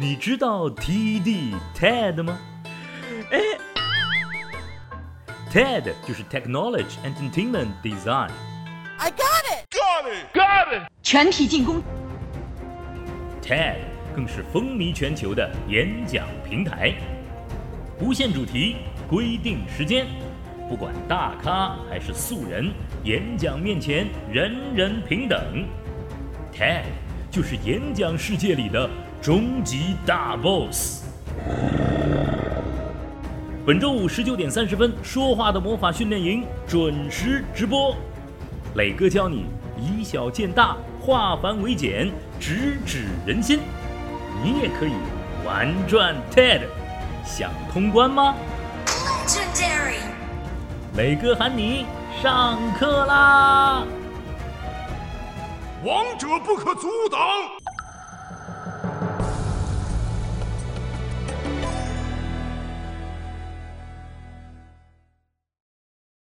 你知道 TED TED 吗？哎，TED 就是 Technology Entertainment Design。I got it, got it, got it。全体进攻。TED 更是风靡全球的演讲平台，不限主题，规定时间，不管大咖还是素人，演讲面前人人平等。TED 就是演讲世界里的。终极大 boss。本周五十九点三十分，说话的魔法训练营准时直播。磊哥教你以小见大，化繁为简，直指人心。你也可以玩转 TED，想通关吗？Legendary。磊哥喊你上课啦！王者不可阻挡。